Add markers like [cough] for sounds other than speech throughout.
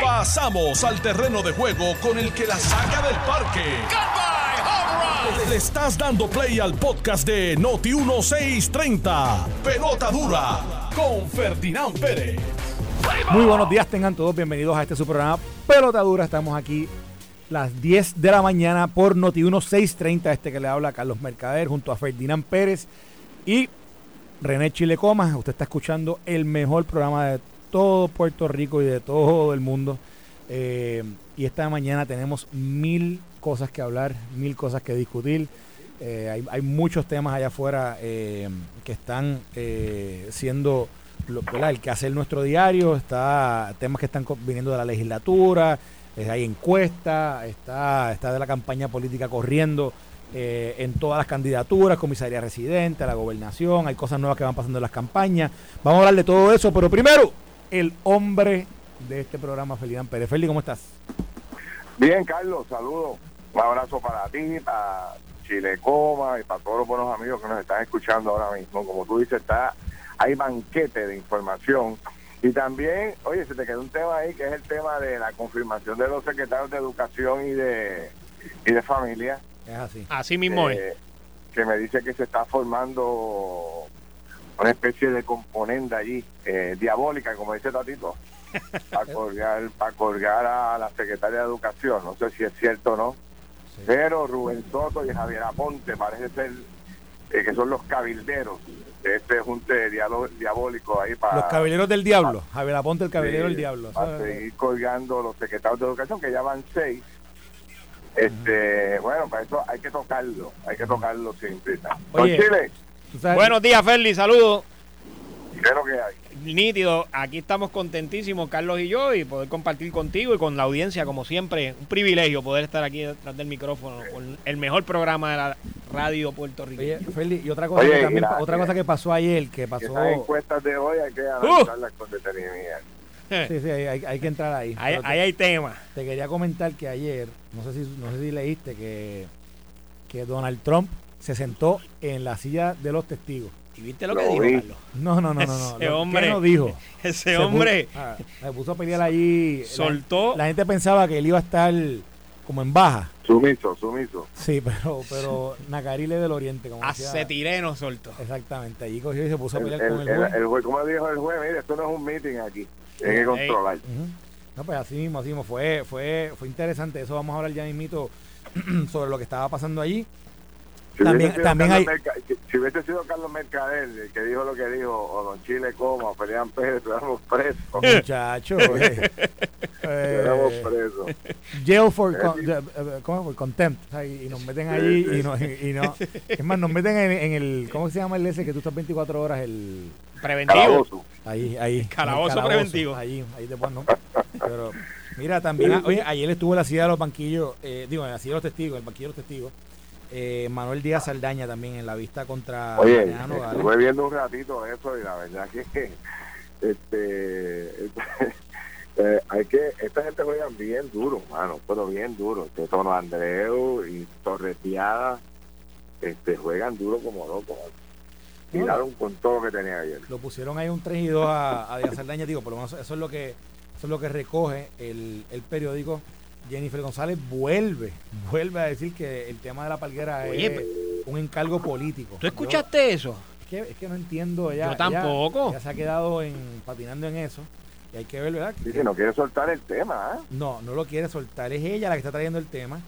Pasamos al terreno de juego con el que la saca del parque. Le estás dando play al podcast de Noti 1630. Pelota dura con Ferdinand Pérez. Muy buenos días, tengan todos bienvenidos a este su programa Pelota Dura. Estamos aquí las 10 de la mañana por Noti 1630. Este que le habla Carlos Mercader junto a Ferdinand Pérez y René Chile Comas. Usted está escuchando el mejor programa de todo Puerto Rico y de todo el mundo. Eh, y esta mañana tenemos mil cosas que hablar, mil cosas que discutir. Eh, hay, hay muchos temas allá afuera eh, que están siendo lo, el que hace nuestro diario. Está temas que están viniendo de la legislatura, hay encuestas, está, está de la campaña política corriendo eh, en todas las candidaturas, comisaría residente, la gobernación, hay cosas nuevas que van pasando en las campañas. Vamos a hablar de todo eso, pero primero, el hombre de este programa, Ferdinand Pérez. Feli, ¿cómo estás? Bien, Carlos, saludos. Un abrazo para ti, para Chile Coma y para todos los buenos amigos que nos están escuchando ahora mismo. Como tú dices, está hay banquete de información. Y también, oye, se te quedó un tema ahí que es el tema de la confirmación de los secretarios de Educación y de, y de Familia. Es así. Así mismo es. eh, Que me dice que se está formando una especie de componente allí, eh, diabólica, como dice Tatito, [laughs] para colgar, para colgar a la secretaria de Educación. No sé si es cierto o no. Sí. Pero Rubén Soto y Javier Aponte parece ser eh, que son los cabilderos de este junte diabólico ahí para, Los caballeros del diablo. Javier Aponte, el caballero sí, del diablo. para seguir colgando los secretarios de educación, que ya van seis. Este, bueno, para eso hay que tocarlo, hay que tocarlo siempre. Don Oye. Chile, Buenos días, Ferli, saludos. ¿qué es lo que hay? Nítido, aquí estamos contentísimos, Carlos y yo, y poder compartir contigo y con la audiencia, como siempre. Un privilegio poder estar aquí detrás del micrófono con el mejor programa de la radio Puerto Rico. Oye, Feli, y otra cosa, Oye, que también, otra cosa que pasó ayer, que pasó... Esas encuestas de hoy hay que analizarlas con detenimiento. Sí, sí, hay, hay- hay que entrar ahí. ahí, te- ahí hay tema. Te quería comentar que ayer, no sé si, no sé si leíste que, que Donald Trump se sentó en la silla de los testigos. ¿Y viste lo, Lo que dijo, vi. Carlos? No, no, no, no. no. Ese Lo- hombre. ¿Qué no dijo? [laughs] Ese Se hombre ah, se puso a pelear allí. Soltó. La, gente pensaba que él iba a estar como en baja. Sumiso, sumiso. Sí, pero, pero Nacarile del Oriente, como A decía- cetireno soltó. Exactamente, allí cogió y se puso a El, pelear el, con el el- juez. el juez, como dijo el juez, mire, esto no es un meeting aquí, hay que controlar. No, pues así mismo, así mismo. Fue, fue, fue interesante. Eso vamos a hablar ya mismito [clears throat] sobre lo que estaba pasando allí. Si También- hubiese sido también Carlos hay- Merca- si- si hubiese sido Carlos Mercader el que dijo lo que dijo, o Don Chile Coma, o Ferdinand Pérez, estuviéramos presos. [laughs] Muchachos. [laughs] eh, eh, presos. jail for, con- eh, eh, contempt. o sea, y, y nos meten allí y, no, y, y no. Es más, nos meten en, en el. ¿Cómo se llama el ese que tú estás 24 horas? El. Preventivo. Calabozo. Ahí, ahí. Calabozo preventivo. Ahí, ahí después no. Pero, mira, también, ah, oye, ayer estuvo en la silla de los banquillos, eh, digo, en la silla de los testigos, el banquillo de los testigos. Eh, Manuel Díaz Saldaña también en la vista contra Oye, Mariana Nogales. estuve viendo un ratito eso y la verdad que este, [laughs] eh, hay que esta gente juega bien duro, mano, pero bien duro. Este Tono Andreu y Torreteada este, juegan duro como locos. Tiraron con todo lo que tenía ayer. Lo pusieron ahí un 3 y 2 a, a Díaz Saldaña, digo, por lo menos eso es lo que eso es lo que recoge el, el periódico. Jennifer González vuelve, vuelve a decir que el tema de la palguera Oye, es un encargo político. ¿Tú escuchaste eso? Yo- es, que, es que no entiendo, ella, Yo tampoco. ella- ella se ha quedado en, patinando en eso y hay que ver, ¿verdad? Sí, que no quiere soltar el tema, ¿eh? No, no lo quiere soltar, es ella la que está trayendo el tema.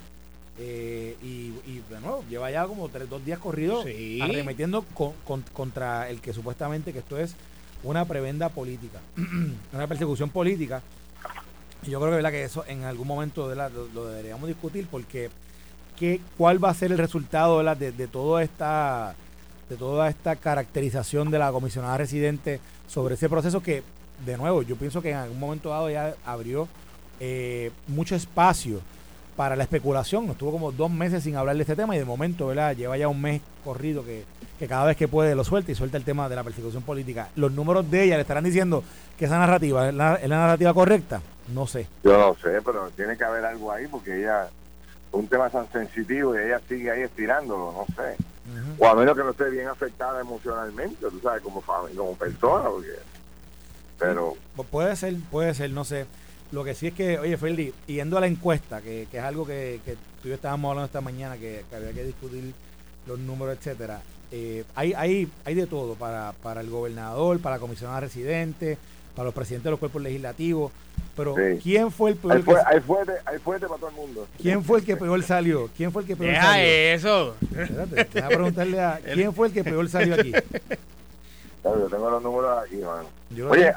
eh, y, y de nuevo, lleva ya como tres, dos días corridos Sí. arremetiendo con- con- contra el que supuestamente que esto es una prebenda política, [clears throat] una persecución política. Yo creo que, ¿verdad? que eso en algún momento ¿verdad? Lo, lo deberíamos discutir porque ¿qué, ¿cuál va a ser el resultado. De, toda esta de toda esta caracterización de la comisionada residente sobre ese proceso que, de nuevo, yo pienso que en algún momento dado ya abrió eh, mucho espacio para la especulación. Nos tuvo como dos meses sin hablar de este tema y de momento, ¿verdad? Lleva ya un mes corrido que, que cada vez que puede lo suelta y suelta el tema de la persecución política. Los números de ella le estarán diciendo que esa narrativa es la narrativa correcta. No sé. Yo no sé, pero tiene que haber algo ahí porque ella, un tema tan sensitivo y ella sigue ahí estirándolo, no sé. O a menos que no esté bien afectada emocionalmente, tú sabes, como familia, como persona, porque pero puede ser, puede ser, no sé. Lo que sí es que, oye, Ferdi, yendo a la encuesta, que, que es algo que, que tú y yo estábamos hablando esta mañana, que, había que discutir los números, etcétera. Eh, hay, hay, hay de todo para, para el gobernador, para la comisión residente, para los presidentes de los cuerpos legislativos. Pero, ¿quién fue el peor? Hay, fue, hay, fuerte, hay fuerte para todo el mundo. ¿Quién fue el que peor salió? ¿Quién fue el que peor Deja salió? eso. Espérate, voy a preguntarle a [laughs] quién fue el que peor salió aquí. yo tengo los números aquí, mano. Oye,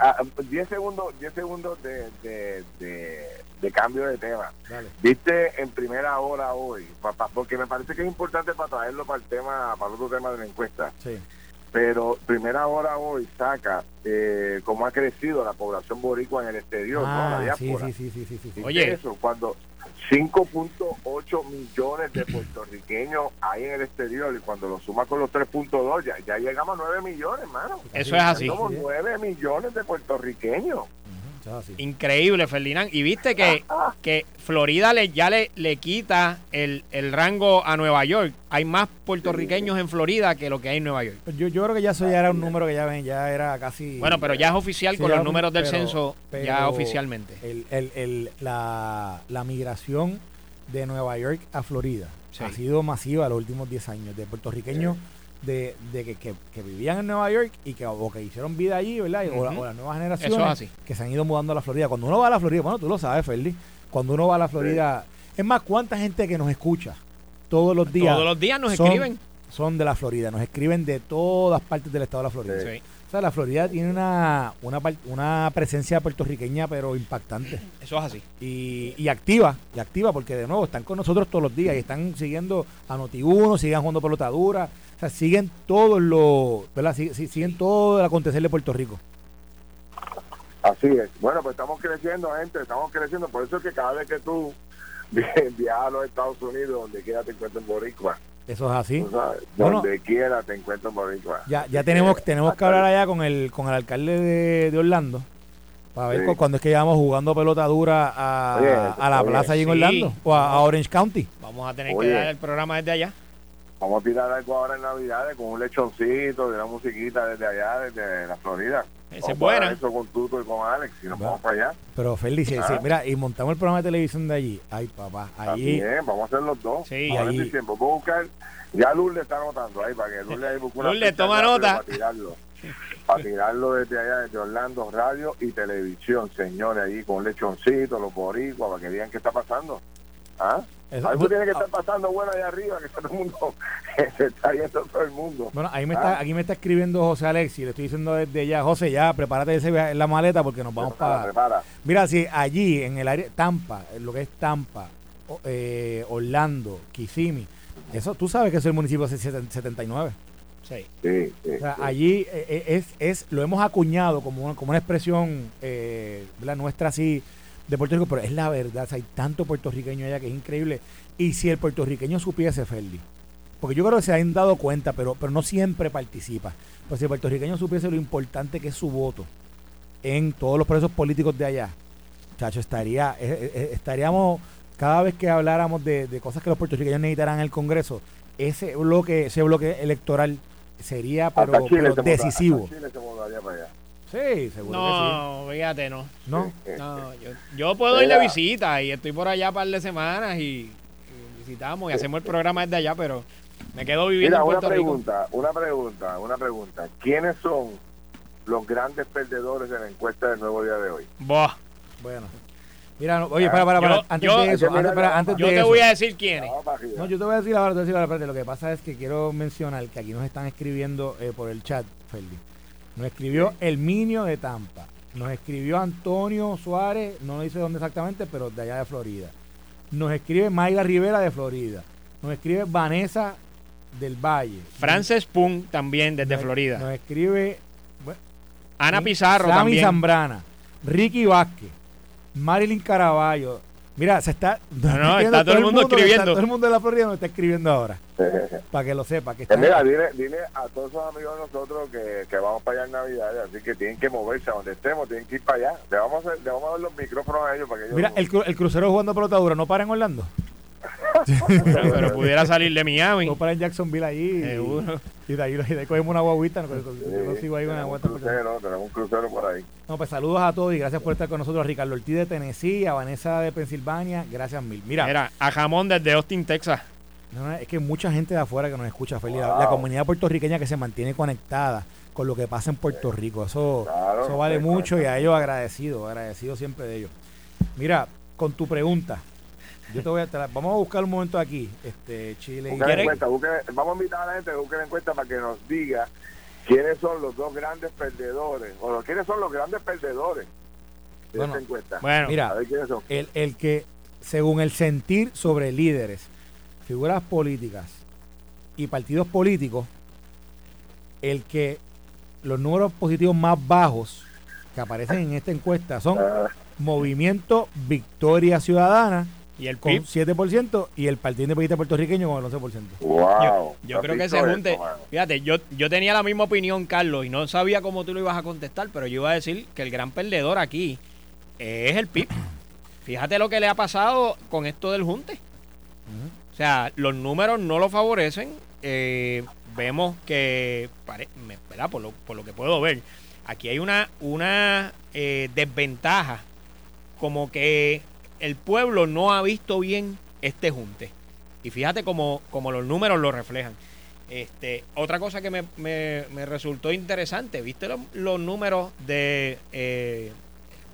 10 segundos, 10 segundos de, de, de, cambio de tema. Viste en primera hora hoy, papá, porque me parece que es importante para traerlo para el tema, para el otro tema de la encuesta. Sí pero primera hora hoy saca eh, cómo ha crecido la población boricua en el exterior, ¿no? La Sí, sí, sí, sí, sí, Oye, eso, cuando 5.8 millones de puertorriqueños hay en el exterior y cuando lo suma con los 3.2 ya, ya llegamos a 9 millones, hermano. Eso es así. Somos 9 millones de puertorriqueños. Increíble, Ferdinand. Y viste que, [laughs] que Florida le, ya le, le quita el, el, rango a Nueva York. Hay más puertorriqueños en Florida que lo que hay en Nueva York. Yo, yo creo que ya eso ya era un número que ya ven, ya era casi... Bueno, pero ya es oficial con los números del censo, ya oficialmente. El, el, el, la, la migración de Nueva York a Florida ha sido masiva los últimos 10 años, de puertorriqueños de, de que, que, vivían en Nueva York y que, o que hicieron vida allí, ¿verdad? o, las nuevas generaciones que se han ido mudando a la Florida. Cuando uno va a la Florida, bueno, tú lo sabes, Ferdi, cuando uno va a la Florida, es más, ¿cuánta gente que nos escucha todos los días? Todos los días nos escriben. Son de la Florida, nos escriben de todas partes del estado de la Florida. Sí. O sea, la Florida tiene una, una, una presencia puertorriqueña, pero impactante. Eso es así. Y, y, activa, y activa, porque de nuevo están con nosotros todos los días y están siguiendo a Noti1, siguen jugando pelota dura. O sea, siguen todos los, ¿verdad? siguen todo el acontecer de Puerto Rico. Así es. Bueno, pues estamos creciendo, gente, estamos creciendo. Por eso es que cada vez que tú [laughs] viajas a los Estados Unidos, donde quiera te encuentres en Boricua, eso es así. donde quiera te encuentro por Ya, ya tenemos, tenemos que hablar allá con el, con el alcalde de, Orlando. Para ver cuando es que llevamos jugando pelota dura a, a la plaza allí en Orlando o a, Orange County. Vamos a tener que dar el programa desde allá. Vamos a tirar algo ahora en Navidades con un lechoncito, de una musiquita desde allá, desde la Florida. Ese es buena. Eso con Tuto y con Alex y nos vamos para allá. Pero Félix, ah. mira, y montamos el programa de televisión de allí. Ay, papá, allí. También, vamos a hacer los dos. Sí, allí. Tiempo. Voy a buscar, ya Luz le está anotando ahí para que Luz le busque una le toma nota. Para tirarlo. para tirarlo desde allá, desde Orlando, radio y televisión, señores, allí con lechoncito, los boricuas, para que vean qué está pasando. ¿Ah? Algo tiene que estar pasando bueno allá arriba, que todo el mundo [laughs] se está yendo todo el mundo. Bueno, ahí me está, ¿Ah? aquí me está escribiendo José Alexi, le estoy diciendo desde ya, José, ya prepárate ese en la maleta porque nos vamos para. Mira, si allí en el área Tampa, lo que es Tampa, eh, Orlando, Kissimmee, eso tú sabes que es el municipio de 79. Sí. Sí, o sea, allí eh, eh, es, es, lo hemos acuñado como una, como una expresión eh, la nuestra así de Puerto Rico, pero es la verdad, hay tanto puertorriqueño allá que es increíble. Y si el puertorriqueño supiese, Ferdi, porque yo creo que se han dado cuenta, pero, pero no siempre participa. Pues si el puertorriqueño supiese lo importante que es su voto en todos los procesos políticos de allá, chacho, estaría, eh, eh, eh, estaríamos, cada vez que habláramos de, cosas que los puertorriqueños necesitarán en el Congreso, ese bloque, ese bloque electoral sería pero, decisivo. Sí, seguro no, que sí. fíjate, no. ¿No? no yo, yo, puedo ir de visita y estoy por allá un par de semanas y, visitamos y hacemos el programa desde allá, pero me quedo viviendo en Puerto una pregunta, Una pregunta, una pregunta. ¿Quiénes son los grandes perdedores de la encuesta del nuevo día de hoy? Buah. Bueno. Mira, oye, para, para, para, antes de eso, antes, para, antes yo te voy a decir quiénes. No, yo te voy a decir ahora, te voy a decir ahora, lo que pasa es que quiero mencionar que aquí nos están escribiendo eh, por el chat, Felipe nos escribió el Minio de Tampa. Nos escribió Antonio Suárez, no dice dónde exactamente, pero de allá de Florida. Nos escribe Mayra Rivera de Florida. Nos escribe Vanessa del Valle. Frances Pun también desde Florida. Nos escribe Ana Pizarro Sammy también. Zambrana, Ricky Vázquez, Marilyn Caraballo, Mira, se está. No, está todo, el mundo, escribiendo. todo el mundo de la Florida nos está escribiendo ahora. [laughs] para que lo sepa. Que está Mira, dile, dile, a todos esos amigos de nosotros que, que, vamos para allá en Navidad, así que tienen que moverse a donde estemos, tienen que ir para allá. Le vamos a, le vamos a dar los micrófonos a ellos para que ellos. Mira, el, el crucero jugando pelota dura, ¿no para en Orlando? [laughs] pero, pudiera salir de Miami. O para en Jacksonville allí. Seguro. Y, de ahí, de ahí cogemos una guaguita. No, yo sigo ahí una guaguita. Crucero, tenemos un crucero por ahí. No, pues saludos a todos y gracias por estar con nosotros. A Ricardo Ortiz de Tennessee, a Vanessa de Pensilvania. Gracias mil. Mira. Mira, a Jamón desde Austin, Texas. No, es que mucha gente de afuera que nos escucha, Feliz. La, comunidad puertorriqueña que se mantiene conectada con lo que pasa en Puerto Rico. Eso, eso vale mucho y a ellos agradecido, agradecido siempre de ellos. Mira, con tu pregunta, yo te voy a vamos a buscar un momento aquí, este Chile. y vamos a invitar a la gente a buscar encuesta para que nos diga quiénes son los dos grandes perdedores o quiénes son los grandes perdedores de esta encuesta. Bueno, mira, El, el que según el sentir sobre líderes, figuras políticas y partidos políticos, el que los números positivos más bajos que aparecen en esta encuesta son ah. Movimiento Victoria Ciudadana y el con 7% y el Partido Independiente Puertorriqueño con el 11%. Wow, yo, creo que se junte. Fíjate, yo, yo tenía la misma opinión, Carlos, y no sabía cómo tú lo ibas a contestar, pero yo iba a decir que el gran perdedor aquí es el PIB. [clears throat] Fíjate lo que le ha pasado con esto del junte. O sea, los números no lo favorecen. Eh, vemos que, ¿verdad? Por, lo, por lo que puedo ver, aquí hay una, una eh, desventaja como que el pueblo no ha visto bien este junte. Y fíjate cómo, los números lo reflejan. Este, otra cosa que me, me, resultó interesante, ¿viste los, números de eh,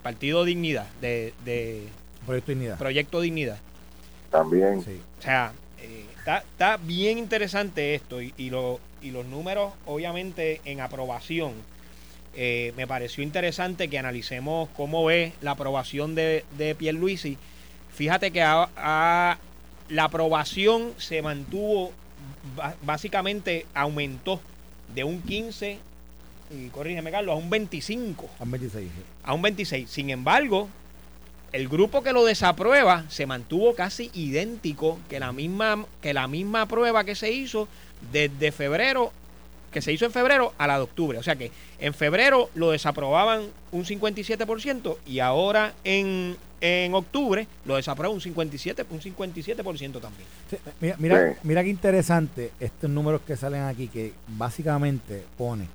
Partido Dignidad? De, de, Proyecto Dignidad. Proyecto Dignidad. También. Sí. O sea, eh, está, está, bien interesante esto y, y, lo, y los números, obviamente, en aprobación eh, me pareció interesante que analicemos cómo ve la aprobación de, de Pierluisi. Fíjate que la aprobación se mantuvo, básicamente aumentó de un 15, y corrígeme Carlos, a un 25. A un 26. A un 26. Sin embargo, el grupo que lo desaprueba se mantuvo casi idéntico que la misma, que la misma prueba que se hizo desde febrero que se hizo en febrero a la de octubre. O sea que en febrero lo desaprobaban un 57% y ahora en, en octubre lo desaprueba un 57%, un 57% también. mira, mira, mira qué interesante estos números que salen aquí, que básicamente pone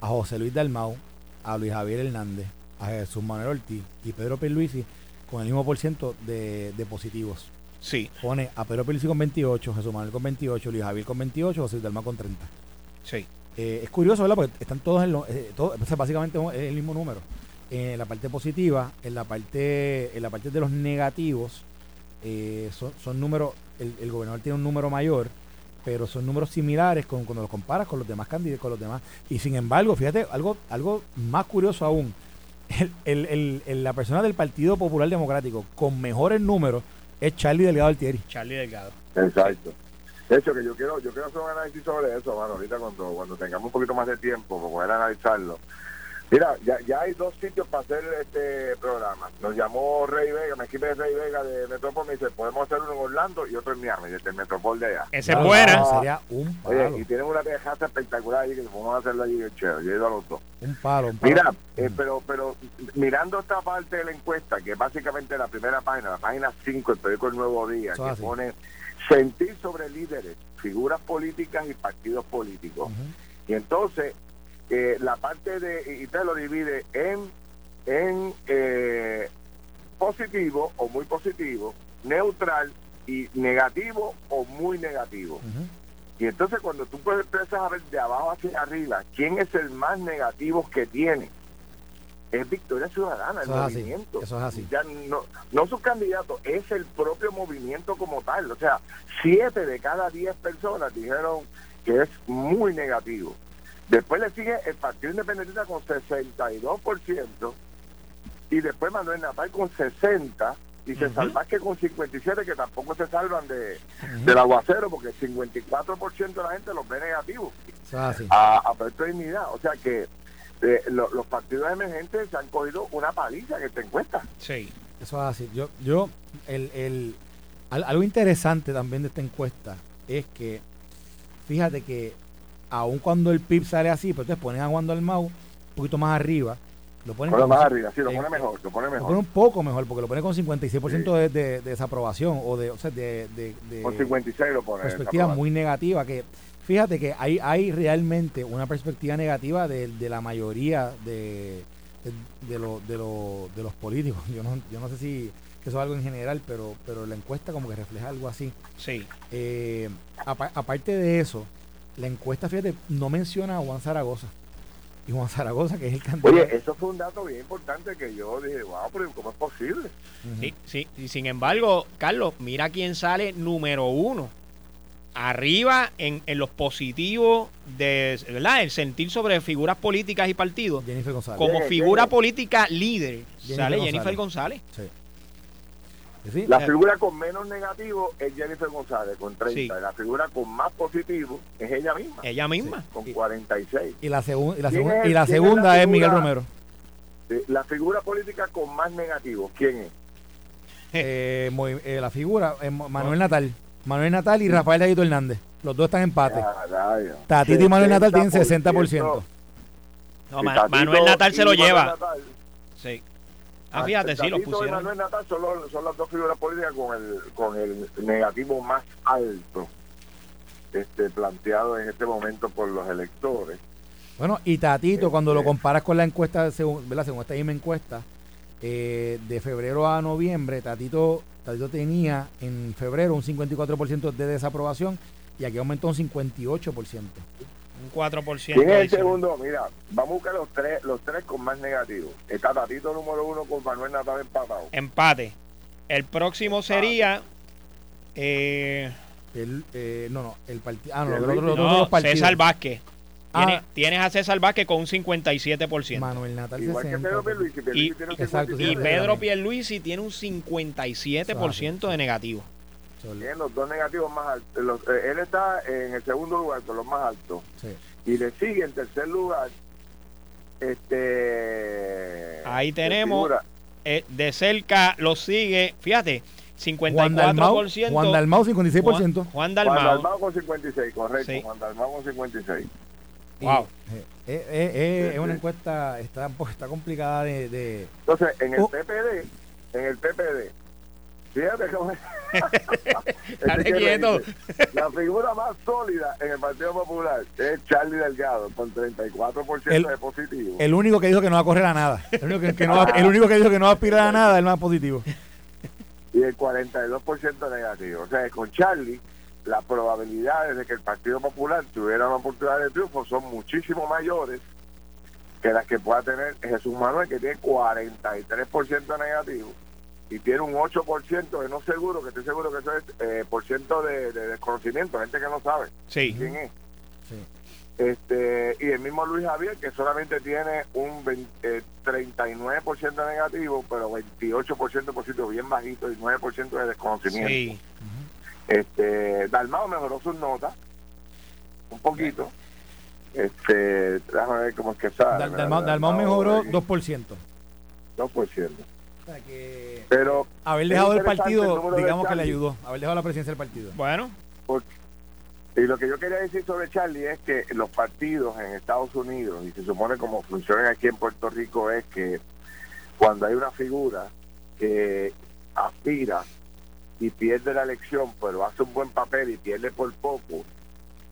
a José Luis Dalmau, a Luis Javier Hernández, a Jesús Manuel Ortiz y Pedro Pierluisi con el mismo por ciento de, de positivos. Sí. Pone a Pedro Pierluisi con 28, Jesús Manuel con 28, Luis Javier con 28, José Luis Dalmau con 30. Sí. Eh, es curioso, ¿verdad? Porque están todos en lo, eh, básicamente es el mismo número. En la parte positiva, en la parte, en la parte de los negativos, eh, son, números, el, gobernador tiene un número mayor, pero son números similares con, cuando los comparas con los demás candidatos, con los demás. Y sin embargo, fíjate, algo, algo más curioso aún, la persona del Partido Popular Democrático con mejores números es Charlie Delgado Altieri. Charlie Delgado. Exacto. De hecho, que yo quiero yo quiero hacer un análisis sobre eso, mano, ahorita cuando, cuando tengamos un poquito más de tiempo para poder analizarlo. Mira, ya, ya hay dos sitios para hacer este programa. Nos llamó Rey Vega, me escribe Rey Vega de Metropol, me dice, podemos hacer uno en Orlando y otro en Miami, desde el Metropol de allá. Ese es buena. sería un palo. Oye, y tienen una tejaza espectacular ahí que podemos hacerlo allí en chévere. Yo he ido a los dos. Un palo, un palo. Mira, eh, pero, pero mirando esta parte de la encuesta, que es básicamente la primera página, la página 5, el periódico El Nuevo Día, que pone sentir sobre líderes, figuras políticas y partidos políticos. Y entonces, eh, la parte de, y te lo divide en, en eh, positivo o muy positivo, neutral y negativo o muy negativo. Y entonces cuando tú puedes empezar a ver de abajo hacia arriba, ¿quién es el más negativo que tiene? Es Victoria Ciudadana, el movimiento. eso es así. Ya no, no sus candidatos, es el propio movimiento como tal. O sea, siete de cada diez personas dijeron que es muy negativo. Después le sigue el Partido Independiente con 62% y después Manuel Natal con 60% y se salva que con 57 que tampoco se salvan de, del aguacero porque el 54% de la gente los ve negativos. A, a dignidad. O sea que eh, los partidos emergentes se han cogido una paliza en esta encuesta. Sí. Eso es así. Yo, yo, el, el, algo interesante también de esta encuesta es que, fíjate que aun cuando el PIB sale así, pues te ponen a Juan Mau un poquito más arriba Lo pone, más arriba, sí, lo pone mejor, lo pone mejor. Lo pone un poco mejor, porque lo pone con 56% de, de, desaprobación, o de, o sea, de, de, Con 56 lo pone. Perspectiva muy negativa, que fíjate que hay, hay realmente una perspectiva negativa de, la mayoría de, de, lo, de, de los políticos. [laughs] Yo no, yo no sé si eso es algo en general, pero, pero la encuesta como que refleja algo así. Sí. Eh, aparte de eso, la encuesta, fíjate, no menciona a Juan Zaragoza. Y Juan Zaragoza, que es el candidato. Oye, eso fue un dato bien importante que yo dije, wow, pero ¿cómo es posible? Sí, sí. Y sin embargo, Carlos, mira quién sale número uno. Arriba en, en los positivos de, ¿verdad? El sentir sobre figuras políticas y partidos. Jennifer González. Como figura política líder, sale Jennifer González. Sí. La figura con menos negativo es Jennifer González, con 30. La figura con más positivo es ella misma. Ella misma. Con 46. Y la, y la, y la segunda es, Miguel Romero. La figura política con más negativo, ¿quién es? Eh, eh, la figura, es Manuel Natal. Manuel Natal y Rafael Aguito Hernández. Los dos están en empate. Tatito y Manuel Natal tienen 60%. No, Manuel Natal se lo lleva. Sí. Ah, fíjate, sí, lo pusieron. Manuel Natal son, son, las dos figuras políticas con el, con el negativo más alto este, planteado en este momento por los electores. Bueno, y Tatito, cuando lo este comparas con la encuesta, según, ¿verdad? según esta misma encuesta, eh, de febrero a noviembre, Tatito, Tatito tenía en febrero un 54% de desaprobación y aquí aumentó un 58%. Un 4%. ¿Quién es el segundo? Mira, vamos a buscar los tres, los tres con más negativos. Está Tatito número uno con Manuel Natal empatado. Empate. El próximo sería. Eh, el, eh, no, no, el partido. Ah, no, los, César Vázquez. Ah. Tienes, a César Vázquez con un 57%. Manuel Natal Igual que Pedro Pierluisi. Y, y Pedro Pierluisi tiene un 57% de negativo. Tiene los dos negativos más altos. Eh, él está en el segundo lugar con los más altos. Y le sigue en tercer lugar. Este. Ahí tenemos. Eh, de cerca lo sigue. Fíjate. 54%. Juan Dalmau, 56%. Juan, Dalmau. Juan Dalmau con 56, correcto. Juan Dalmau con 56. Wow. Eh, es una encuesta, está, está complicada de, de... Entonces, en el PPD, en el PPD, Fíjate cómo [laughs] quieto. La figura más sólida en el Partido Popular es Charlie Delgado, con 34% de positivo. El único que dijo que no va a correr a nada. El único que, no, va, el único que dijo que no va a aspirar a nada es el más positivo. Y el 42% negativo. O sea, con Charlie, las probabilidades de que el Partido Popular tuviera una oportunidad de triunfo son muchísimo mayores que las que pueda tener Jesús Manuel, que tiene 43% negativo y tiene un 8% de no seguro, que estoy seguro que eso es eh, por ciento de, desconocimiento, gente que no sabe quién es. Este, y el mismo Luis Javier, que solamente tiene un 39% eh, negativo, pero 28% positivo, bien bajito, y 9% de desconocimiento. Sí. Este, Dalmao mejoró sus notas un poquito. Este, déjame ver cómo es que sale. Dalmao, mejoró 2%. 2% que pero haber dejado el partido, digamos que le ayudó, haber dejado la presidencia del partido. Bueno. y lo que yo quería decir sobre Charlie es que los partidos en Estados Unidos, y se supone como funcionan aquí en Puerto Rico, es que cuando hay una figura que aspira y pierde la elección, pero hace un buen papel y pierde por poco,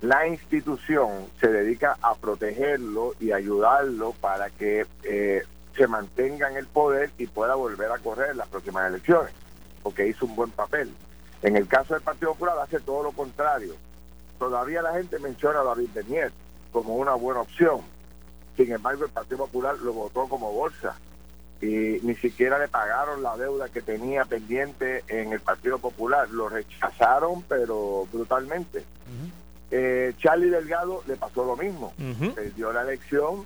la institución se dedica a protegerlo y ayudarlo para que eh, se mantenga en el poder y pueda volver a correr las próximas elecciones, porque hizo un buen papel. En el caso del Partido Popular hace todo lo contrario. Todavía la gente menciona a David Benier como una buena opción. Sin embargo, el Partido Popular lo votó como bolsa y ni siquiera le pagaron la deuda que tenía pendiente en el Partido Popular. Lo rechazaron, pero brutalmente. Eh, Charlie Delgado le pasó lo mismo. Perdió la elección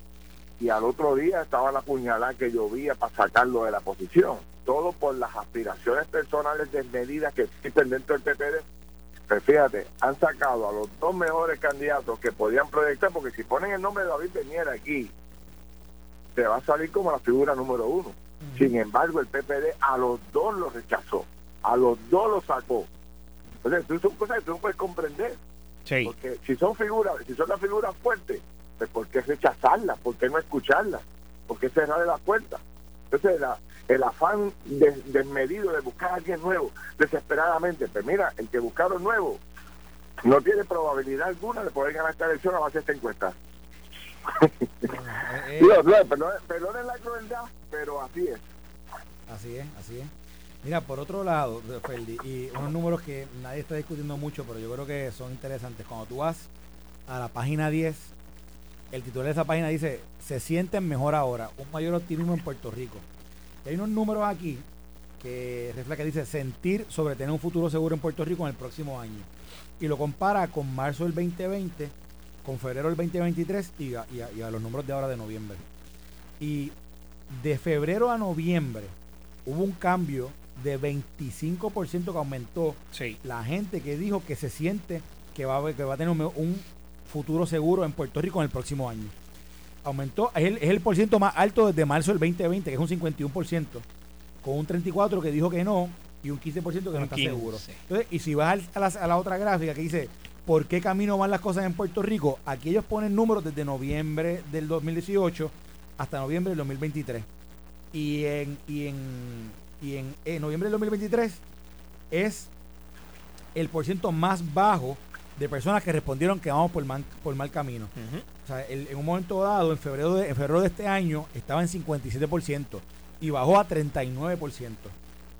y al otro día estaba la puñalada que llovía para sacarlo de la posición. Todo por las aspiraciones personales desmedidas que existen dentro del PPD. Pero fíjate, han sacado a los dos mejores candidatos que podían proyectar, porque si ponen el nombre de David Benier aquí, te va a salir como la figura número uno. Sin embargo, el PPD a los dos lo rechazó, a los dos lo sacó. Entonces, son cosas que tú no puedes comprender. Porque si son figuras, si son las figuras fuertes, ¿por qué rechazarla? ¿Por qué no escucharla? porque cerrarle la puerta. Entonces, el afán desmedido de buscar a alguien nuevo, desesperadamente, pues mira, el que buscaron nuevo no tiene probabilidad alguna de poder ganar esta elección a base de esta encuesta. Eh, eh. perdonen la crueldad, pero así es. Así es, así es. Mira, por otro lado, y unos números que nadie está discutiendo mucho, pero yo creo que son interesantes. Cuando tú vas a la página 10, el titular de esa página dice, se sienten mejor ahora, un mayor optimismo en Puerto Rico. Y hay unos números aquí que refleja que dice sentir sobre tener un futuro seguro en Puerto Rico en el próximo año. Y lo compara con marzo del 2020, con febrero del 2023 y a, y a los números de ahora de noviembre. Y de febrero a noviembre hubo un cambio de 25% que aumentó la gente que dijo que se siente que va, a, que va a tener un, futuro seguro en Puerto Rico en el próximo año. Aumentó, es el, es el por ciento más alto desde marzo del 2020, que es un 51%, con un 34% que dijo que no y un 15% que no está seguro. Entonces, y si vas a la, a la otra gráfica que dice por qué camino van las cosas en Puerto Rico, aquí ellos ponen números desde noviembre del 2018 hasta noviembre del 2023. Y en, y en y en, noviembre del 2023 es el porciento más bajo de personas que respondieron que vamos por, por mal camino. O sea, en un momento dado, en febrero, de, en febrero de este año, estaba en 57% y bajó a 39%.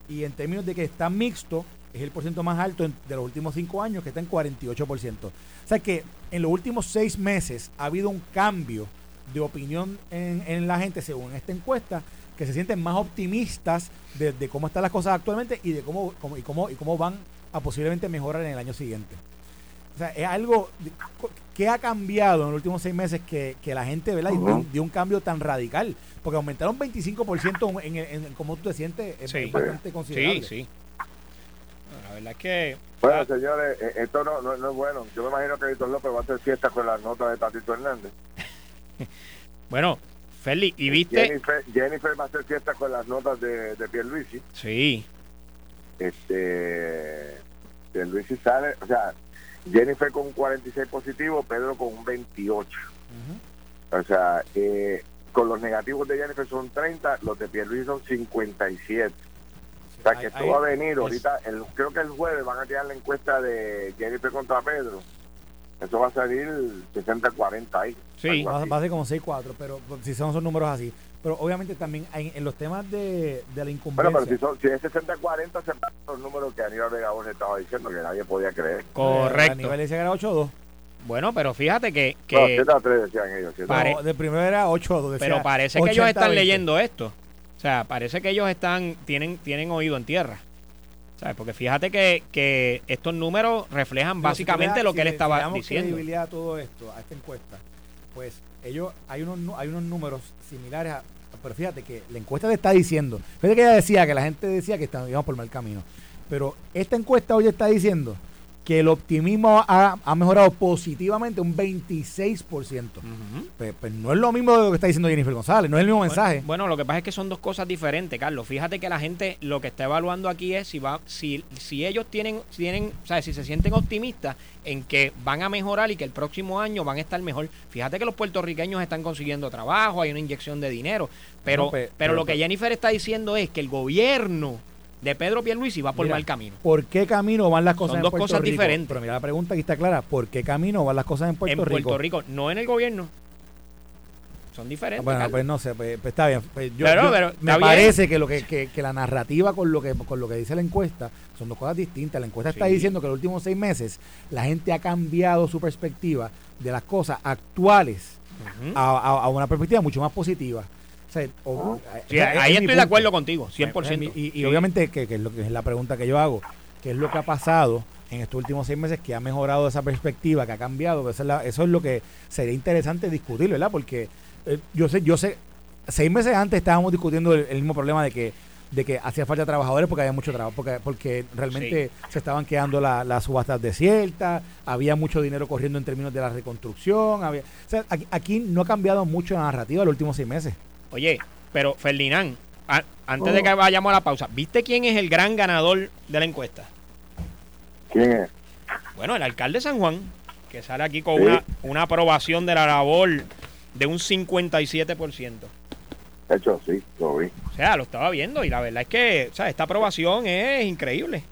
Y en términos de que está mixto, es el porciento más alto de los últimos cinco años, que está en 48%. O sea que en los últimos seis meses ha habido un cambio de opinión en, en la gente según esta encuesta que se sienten más optimistas de, cómo están las cosas actualmente y de cómo, y cómo y cómo van a posiblemente mejorar en el año siguiente. O sea, es algo que ha cambiado en los últimos seis meses que, la gente ¿verdad? dio, un cambio tan radical. Porque aumentaron 25% en, en, en, cómo tú te sientes, es bastante considerable. Sí, sí. La verdad es que... Bueno, señores, eh, esto no, no, es bueno. Yo me imagino que Víctor López va a hacer fiesta con las notas de Tatito Hernández. [laughs] bueno, Feli, ¿y viste? Jennifer, va a hacer fiesta con las notas de, de Pierluisi. Sí. Este. Pierluisi sale, o sea, Jennifer con un 46 positivo, Pedro con un 28. O sea, eh, con los negativos de Jennifer son 30, los de Pierluisi son 57. O sea, que esto va a venir ahorita, el, creo que el jueves van a tirar la encuesta de Jennifer contra Pedro eso va a salir 60-40 ahí. Sí, va, a ser como 6-4, pero si son esos números así. Pero obviamente también hay, en los temas de, de la incumbencia. Bueno, pero si, son, si es 60-40, se pasan los números que Aníbal Vega estaba diciendo que nadie podía creer. Correcto. Aníbal decía que era 8-2. Bueno, pero fíjate que. que no, 3 decían ellos. No, de primero era 8-2. Pero parece que ellos están leyendo esto. O sea, parece que ellos están tienen tienen oído en tierra. Porque fíjate que, estos números reflejan básicamente lo que él estaba diciendo. credibilidad a todo esto, a esta encuesta, pues ellos hay unos hay unos números similares a, pero fíjate que la encuesta te está diciendo, fíjate que ella decía que la gente decía que íbamos por mal camino, pero esta encuesta hoy está diciendo que el optimismo ha, mejorado positivamente un 26%. pues, pues, no es lo mismo de lo que está diciendo Jennifer González, no es el mismo mensaje. Bueno, lo que pasa es que son dos cosas diferentes, Carlos. Fíjate que la gente lo que está evaluando aquí es si va si, si ellos tienen tienen, o sea, si se sienten optimistas en que van a mejorar y que el próximo año van a estar mejor. Fíjate que los puertorriqueños están consiguiendo trabajo, hay una inyección de dinero, pero pero, pero lo que Jennifer está diciendo es que el gobierno de Pedro Pierluisi va por mal camino. ¿Por qué camino van las cosas Son dos cosas diferentes. Pero mira, la pregunta aquí está clara. ¿Por qué camino van las cosas en Puerto Rico? En Puerto Rico, no en el gobierno. Son diferentes. Bueno, pues no sé, pues, pues está bien. Pues pero, me parece que lo que, que, la narrativa con lo que con lo que dice la encuesta son dos cosas distintas. La encuesta está diciendo que en los últimos seis meses la gente ha cambiado su perspectiva de las cosas actuales a una perspectiva mucho más positiva ahí estoy de acuerdo contido, 100%. Y, obviamente, que, es lo que es la pregunta que yo hago, ¿qué es lo que ha pasado en estos últimos seis meses que ha mejorado esa perspectiva, que ha cambiado? Eso es, lo que sería interesante discutir, ¿verdad? Porque eh, yo sé, yo sé, seis meses antes estábamos discutiendo el, mismo problema de que de que hacía falta trabajadores porque había mucho trabajo, porque, porque realmente se estaban quedando las subastas desiertas, había mucho dinero corriendo en términos de la reconstrucción, había, o sea, aquí, aquí no ha cambiado mucho la narrativa en los últimos seis meses. Oye, pero Ferdinand, antes de que vayamos a la pausa, ¿viste quién es el gran ganador de la encuesta? ¿Quién es? Bueno, el alcalde de San Juan, que sale aquí con una, una aprobación de la labor de un 57%. De hecho, sí, lo vi. O sea, lo estaba viendo y la verdad es que o sea, esta aprobación es increíble.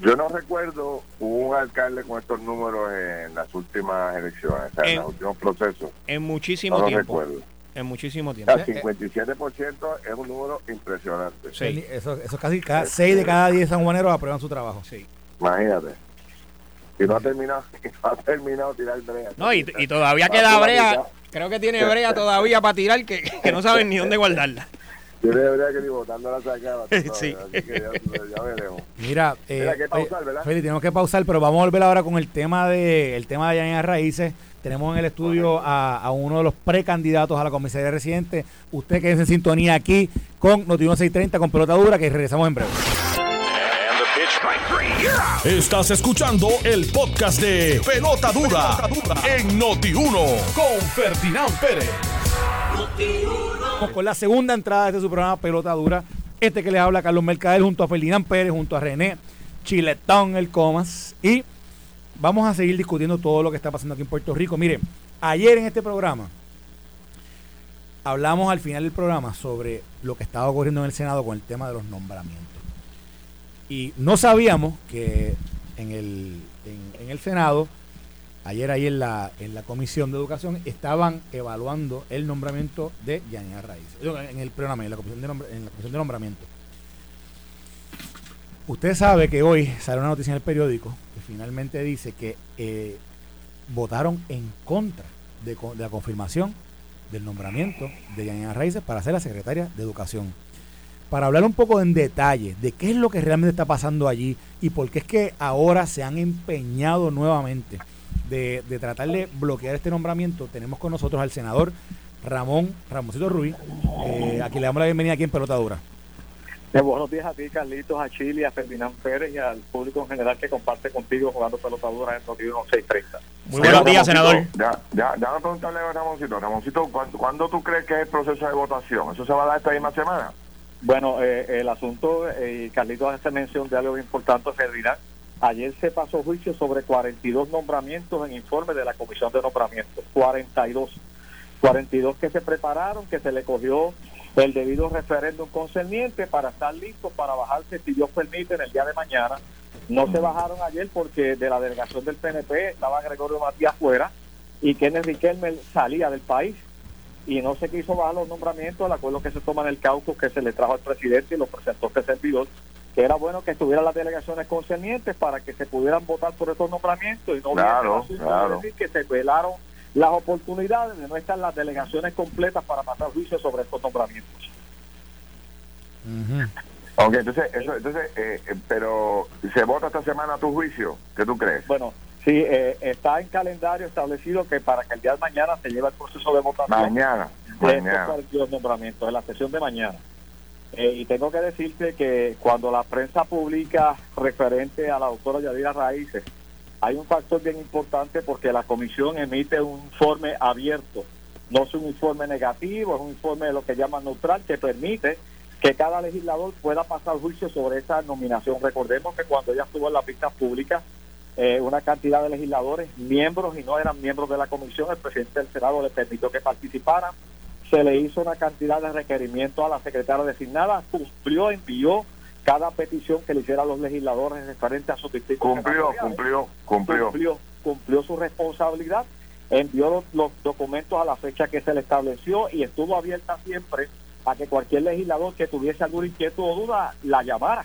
Yo no recuerdo un alcalde con estos números en las últimas elecciones, o sea, en, los últimos procesos. En muchísimo no tiempo. recuerdo. En muchísimo tiempo. El 57% es un número impresionante. Sí. Eso, eso casi cada, 6 de cada 10 sanjuaneros aprueban su trabajo. Sí. Imagínate. Y no ha terminado, [laughs] no ha terminado tirar brea. No, y, y todavía queda brea. Creo que tiene brea todavía para tirar que, que no saben ni dónde guardarla. Yo debería que ni votando la sacaba. [laughs] Sí. Así que ya, ya veremos. Mira, eh, Mira, que pausar, ¿verdad? Feli, tenemos que pausar, pero vamos a volver ahora con el tema de el tema de Yanis Raíces. Tenemos en el estudio a, a uno de los precandidatos a la comisaría residente. Usted que es en sintonía aquí con Noti 630 con pelota dura, que regresamos en breve. Estás escuchando el podcast de Pelota Dura, en Noti1 con Ferdinand Pérez. Vamos con la segunda entrada de este su programa Pelota Dura. Este que les habla Carlos Mercader junto a Ferdinand Pérez, junto a René Chiletón El Comas. Y vamos a seguir discutiendo todo lo que está pasando aquí en Puerto Rico. Miren, ayer en este programa hablamos al final del programa sobre lo que estaba ocurriendo en el Senado con el tema de los nombramientos. Y no sabíamos que en el, en, el Senado, ayer ahí en la, en la Comisión de Educación, estaban evaluando el nombramiento de Yanina Raíz. En el programa, en la Comisión de, en la comisión de Nombramiento. Usted sabe que hoy sale una noticia en el periódico que finalmente dice que eh, votaron en contra de, la confirmación del nombramiento de Yanina Raíces para ser la secretaria de Educación. Para hablar un poco en detalle de qué es lo que realmente está pasando allí y por qué es que ahora se han empeñado nuevamente de, tratar de bloquear este nombramiento, tenemos con nosotros al senador Ramón Ramoncito Ruiz, eh, a quien le damos la bienvenida aquí en Pelota Dura. Eh, buenos días a ti, Carlitos, a Chile, a Ferdinand Pérez y al público en general que comparte contigo jugando pelotadura en Noti 630. Muy buenos días, senador. Ya, ya, ya no preguntarle a Ramoncito. Ramoncito, ¿cuándo, cuándo tú crees que es el proceso de votación? ¿Eso se va a dar esta misma semana? Bueno, eh, el asunto, eh, Carlitos hace mención de algo muy importante, Ferdinand. Ayer se pasó juicio sobre 42 nombramientos en informe de la Comisión de Nombramientos. 42. 42 que se prepararon, que se le cogió el debido referéndum concerniente para estar listos para bajarse, si Dios permite, en el día de mañana. No se bajaron ayer porque de la delegación del PNP estaba Gregorio Matías fuera y Kenneth Riquelme salía del país y no se quiso bajar los nombramientos, el acuerdo que se toma en el caucus que se le trajo al presidente y lo presentó este servidor, que era bueno que estuvieran las delegaciones concernientes para que se pudieran votar por estos nombramientos y no Claro, claro. decir que se velaron las oportunidades de no estar las delegaciones completas para pasar juicio sobre estos nombramientos. Ok, entonces, eso, entonces eh, eh, pero ¿se vota esta semana a tu juicio? ¿Qué tú crees? Bueno, sí, eh, está en calendario establecido que para que el día de mañana se lleve el proceso de votación. Mañana. de Mañana. 42 nombramientos en la sesión de mañana. Eh, y tengo que decirte que cuando la prensa publica referente a la doctora Yadira Raíces, hay un factor bien importante porque la comisión emite un informe abierto, no es un informe negativo, es un informe de lo que llaman neutral que permite que cada legislador pueda pasar juicio sobre esa nominación. Recordemos que cuando ella estuvo en las vistas públicas, eh, una cantidad de legisladores, miembros y no eran miembros de la comisión, el presidente del Senado le permitió que participaran, se le hizo una cantidad de requerimientos a la secretaria designada, cumplió, envió cada petición que le hicieran los legisladores referente a sus distritos Cumplió, cumplió, cumplió. cumplió, cumplió su responsabilidad, envió los, los documentos a la fecha que se le estableció y estuvo abierta siempre a que cualquier legislador que tuviese alguna inquietud o duda la llamara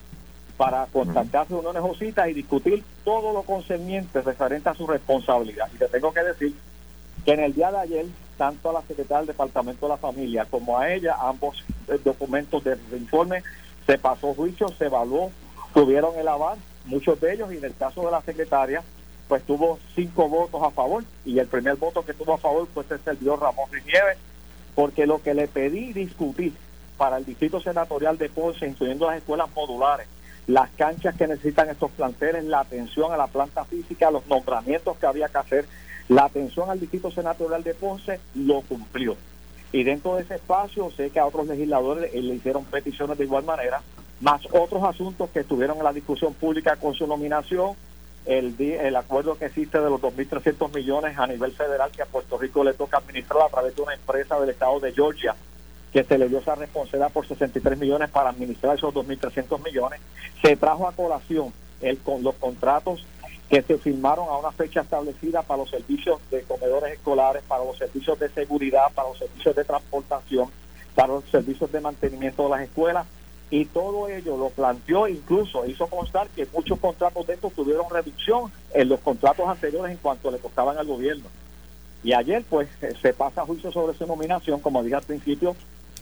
para contactar reuniones o citas y discutir todo lo concerniente referente a su responsabilidad. Y te tengo que decir que en el día de ayer, tanto a la secretaria del Departamento de la Familia como a ella, ambos eh, documentos del informe, se pasó juicio, se evaluó, tuvieron el aval, muchos de ellos, y en el caso de la secretaria, pues tuvo cinco votos a favor, y el primer voto que tuvo a favor pues el servidor Ramón Rinieves, porque lo que le pedí discutir para el distrito senatorial de Ponce, incluyendo las escuelas modulares, las canchas que necesitan estos planteles, la atención a la planta física, los nombramientos que había que hacer, la atención al distrito senatorial de Ponce, lo cumplió. Y dentro de ese espacio sé que a otros legisladores le hicieron peticiones de igual manera, más otros asuntos que estuvieron en la discusión pública con su nominación, el, el acuerdo que existe de los 2.300 millones a nivel federal que a Puerto Rico le toca administrar a través de una empresa del estado de Georgia que se le dio esa responsabilidad por 63 millones para administrar esos 2.300 millones. Se trajo a colación el, con los contratos que se firmaron a una fecha establecida para los servicios de comedores escolares, para los servicios de seguridad, para los servicios de transportación, para los servicios de mantenimiento de las escuelas, y todo ello lo planteó, incluso hizo constar que muchos contratos de estos tuvieron reducción en los contratos anteriores en cuanto le costaban al gobierno. Y ayer, pues, se pasa a juicio sobre su nominación, como dije al principio,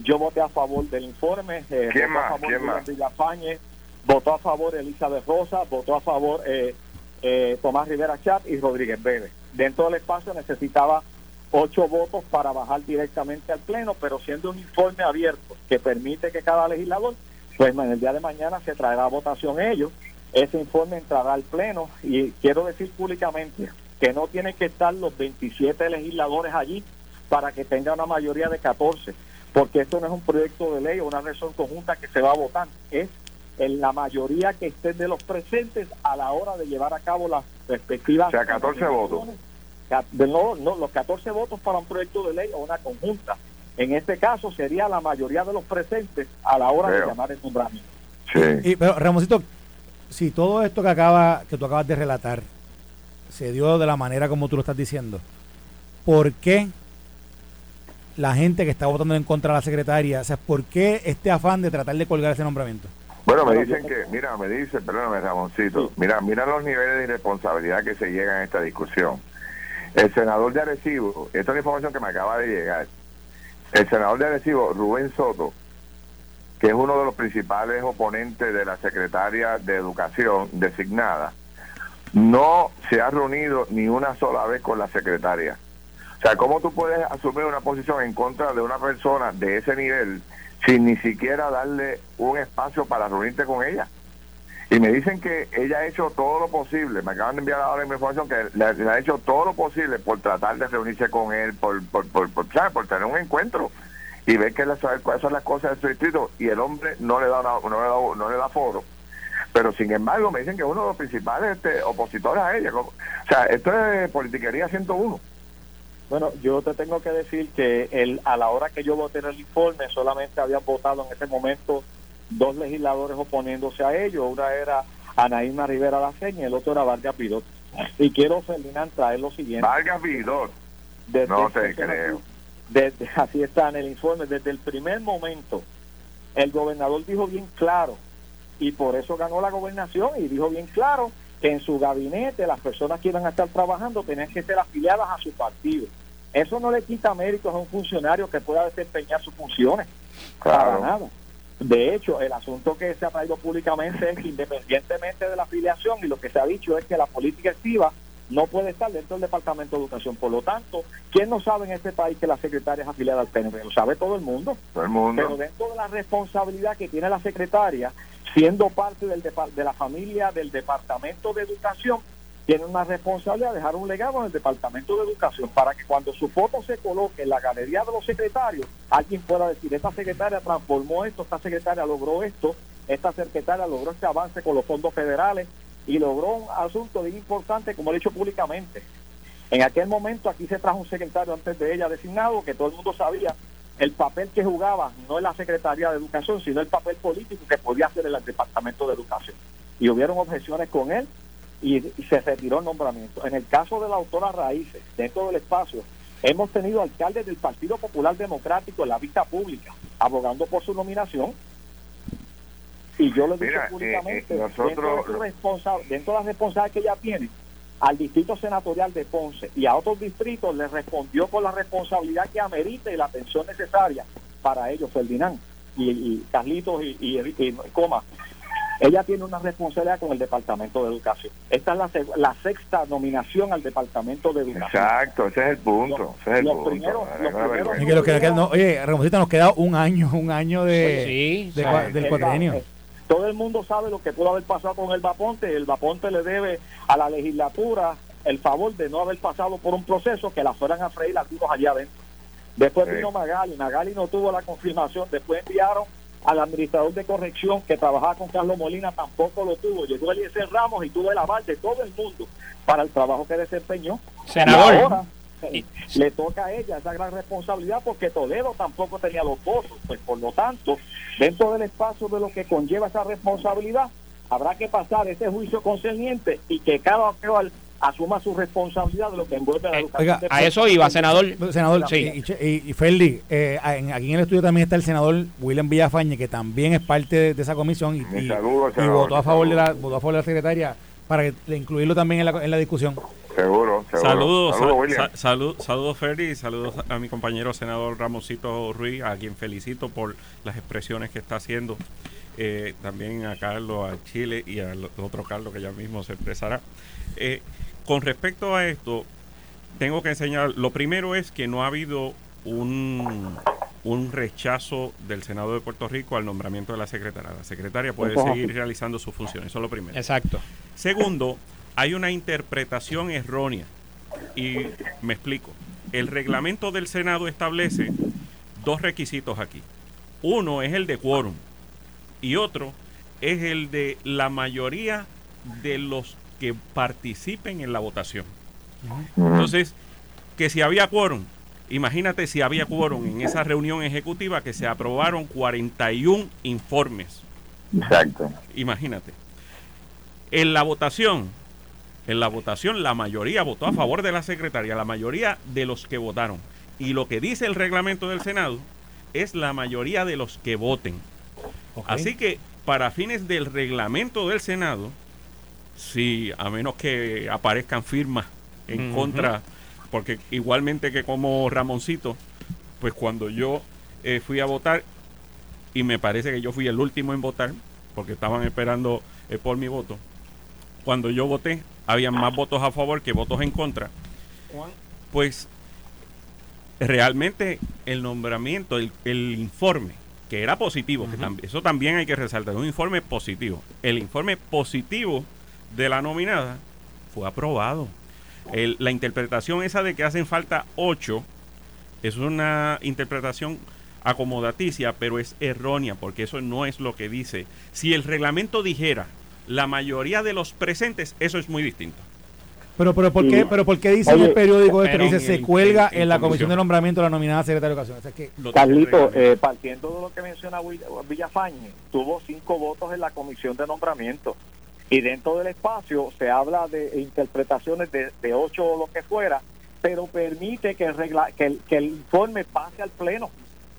yo voté a favor del informe, eh, ¿Quién más? a favor ¿Quién más? Villafañe, votó a favor Elizabeth Rosa, votó a favor eh, eh, Tomás Rivera Chat y Rodríguez Vélez. Dentro del espacio necesitaba ocho votos para bajar directamente al Pleno, pero siendo un informe abierto que permite que cada legislador, pues en el día de mañana se traerá a votación ellos, ese informe entrará al Pleno y quiero decir públicamente que no tienen que estar los 27 legisladores allí para que tenga una mayoría de 14, porque esto no es un proyecto de ley o una resolución conjunta que se va a votar, es en la mayoría que estén de los presentes a la hora de llevar a cabo las respectivas... O sea, 14 votos. No, no, los 14 votos para un proyecto de ley o una conjunta. En este caso sería la mayoría de los presentes a la hora de llamar el nombramiento. Sí. Y, pero Ramosito, si todo esto que acaba, que tú acabas de relatar se dio de la manera como tú lo estás diciendo, ¿por qué la gente que está votando en contra de la secretaria, o sea, ¿por qué este afán de tratar de colgar ese nombramiento? Bueno, me dicen que, mira, me dice, perdóname, Ramoncito, mira, mira los niveles de irresponsabilidad que se llegan en esta discusión. El senador de Arecibo, esta es la información que me acaba de llegar, el senador de Arecibo, Rubén Soto, que es uno de los principales oponentes de la secretaria de Educación designada, no se ha reunido ni una sola vez con la secretaria. O sea, ¿cómo tú puedes asumir una posición en contra de una persona de ese nivel sin ni siquiera darle un espacio para reunirte con ella? Y me dicen que ella ha hecho todo lo posible, me acaban de enviar ahora información que le, ha hecho todo lo posible por tratar de reunirse con él, por, por, por, por, ¿sabes? por tener un encuentro y ver que saber cuáles son las cosas de su distrito y el hombre no le da no le da, no le da foro. Pero sin embargo me dicen que es uno de los principales este, opositores a ella. O sea, esto es politiquería 101. Bueno, yo te tengo que decir que el, a la hora que yo voté en el informe solamente habían votado en ese momento dos legisladores oponiéndose a ello. Una era Anaíma Rivera Laceña y el otro era Vargas Pidot. Y quiero, Ferdinand, traer lo siguiente. Vargas. Desde No te creo. desde- [laughs] así está en el informe, desde el primer momento, el gobernador dijo bien claro, y por eso ganó la gobernación, y dijo bien claro que en su gabinete las personas que iban a estar trabajando tenían que ser afiliadas a su partido. Eso no le quita méritos a un funcionario que pueda desempeñar sus funciones. Para Claro. nada. De hecho, el asunto que se ha traído públicamente es que independientemente de la afiliación y lo que se ha dicho es que la política activa no puede estar dentro del Departamento de Educación. Por lo tanto, ¿quién no sabe en este país que la secretaria es afiliada al PNP? Lo sabe todo el mundo. Todo el Pero mundo. dentro de la responsabilidad que tiene la secretaria, siendo parte del de la familia del Departamento de Educación, tiene una responsabilidad de dejar un legado en el Departamento de Educación para que cuando su foto se coloque en la galería de los secretarios, alguien pueda decir, esta secretaria transformó esto, esta secretaria logró esto, esta secretaria logró este avance con los fondos federales y logró un asunto bien importante, como he dicho públicamente. En aquel momento aquí se trajo un secretario antes de ella designado que todo el mundo sabía el papel que jugaba no la Secretaría de Educación, sino el papel político que podía hacer el Departamento de Educación. Y hubieron objeciones con él y, y se retiró el nombramiento. En el caso de la autora Raíces, dentro del espacio, hemos tenido alcaldes del Partido Popular Democrático en la vista pública, abogando por su nominación. Y yo le digo Mira, eh, públicamente, eh, nosotros- dentro, de su dentro de las responsabilidades que ella tiene, al distrito senatorial de Ponce y a otros distritos le respondió con la responsabilidad que amerita y la atención necesaria para ellos, Ferdinand y, y Carlitos y, y- y Coma. Ella tiene una responsabilidad con el Departamento de Educación. Esta es la, la sexta nominación al Departamento de Educación. Exacto, ese es el punto. Ese es el Los punto. primeros- los primeros- que lo que- que no- oye, Ramosito, nos queda un año, un año de, Sí, de sí. cua- del cuatrenio. eh, Todo el mundo sabe lo que pudo haber pasado con el Vaponte. El Vaponte le debe a la legislatura el favor de no haber pasado por un proceso que la fueran a freír algunos allá adentro. Después Sí. vino Magali, Magali no tuvo la confirmación. Después enviaron al administrador de corrección que trabajaba con Carlos Molina, tampoco lo tuvo. Llegó Eliezer Ramos y tuvo el aval de todo el mundo para el trabajo que desempeñó. Senador. Y ahora, le toca a ella esa gran responsabilidad porque Toledo tampoco tenía los votos. Pues por lo tanto, dentro del espacio de lo que conlleva esa responsabilidad, habrá que pasar ese juicio concerniente y que cada cual asuma su responsabilidad de lo que envuelve la eh, educación. a eso iba, senador. Senador, sí. Y, y, Ferdi, eh, aquí en el estudio también está el senador William Villafañe, que también es parte de, esa comisión y, votó, a favor de la, votó a favor de la secretaria para incluirlo también en la, en la discusión. Seguro, Saludos, saludos, saludos Ferdi, saludos a mi compañero senador Ramosito Ruiz, a quien felicito por las expresiones que está haciendo. Eh, también a Carlos, a Chile y al otro Carlos que ya mismo se expresará. Eh, con respecto a esto, tengo que enseñar, lo primero es que no ha habido un, un rechazo del Senado de Puerto Rico al nombramiento de la secretaria. La secretaria puede seguir realizando sus funciones, eso es lo primero. Exacto. Segundo, hay una interpretación errónea y me explico. El reglamento del Senado establece dos requisitos aquí. Uno es el de quórum y otro es el de la mayoría de los que participen en la votación. Entonces, que si había quórum, imagínate si había quórum en esa reunión ejecutiva que se aprobaron 41 informes. Exacto. Imagínate. En la votación, en la votación la mayoría votó a favor de la secretaria, la mayoría de los que votaron. Y lo que dice el reglamento del Senado es la mayoría de los que voten. Así que para fines del reglamento del Senado, si a menos que aparezcan firmas en contra, porque igualmente que como Ramoncito, pues cuando yo eh, fui a votar, y me parece que yo fui el último en votar, porque estaban esperando eh, por mi voto, cuando yo voté, había más votos a favor que votos en contra. Pues realmente el nombramiento, el, el informe, que era positivo, que eso también hay que resaltar, un informe positivo. El informe positivo de la nominada fue aprobado. la interpretación esa de que hacen falta ocho es una interpretación acomodaticia, pero es errónea porque eso no es lo que dice. Si el reglamento dijera la mayoría de los presentes, eso es muy distinto. Pero, pero, ¿por qué, pero ¿por qué dice en el periódico esto? Dice, se cuelga en, la comisión de nombramiento la nominada secretaria de Educación. O Carlito, eh, partiendo de lo que menciona Villafañe, tuvo cinco votos en la comisión de nombramiento. Y dentro del espacio se habla de interpretaciones de, de ocho o lo que fuera, pero permite que el, regla, que, el, que el informe pase al Pleno.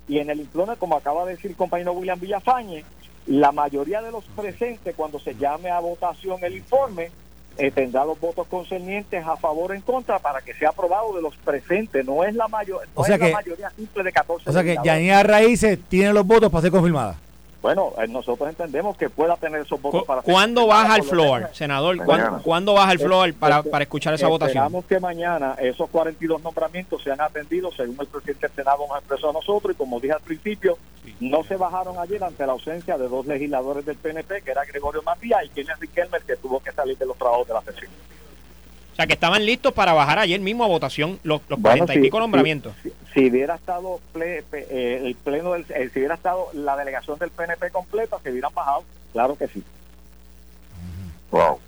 Y en el informe, como acaba de decir el compañero William Villafañe, la mayoría de los presentes, cuando se llame a votación el informe, eh, tendrá los votos concernientes a favor o en contra para que sea aprobado de los presentes. No es la, mayor, no es la mayoría simple de 14. O sea que Yanía Raíces tiene los votos para ser confirmada. Bueno, eh, nosotros entendemos que pueda tener esos votos para... ¿Cuándo baja al floor, senador? ¿Cuándo, baja al floor para, para escuchar esa votación? Esperamos que mañana esos 42 nombramientos sean atendidos según el presidente del Senado nos expresó a nosotros y como dije al principio, no se bajaron ayer ante la ausencia de dos legisladores del PNP, que era Gregorio Matías y Kenneth Riquelme, que tuvo que salir de los trabajos de la sesión. O sea, que estaban listos para bajar ayer mismo a votación los, los 40 y pico nombramientos. Si, hubiera estado eh, el pleno del, eh, si hubiera estado la delegación del PNP completa, se hubieran bajado. Claro que sí. Wow.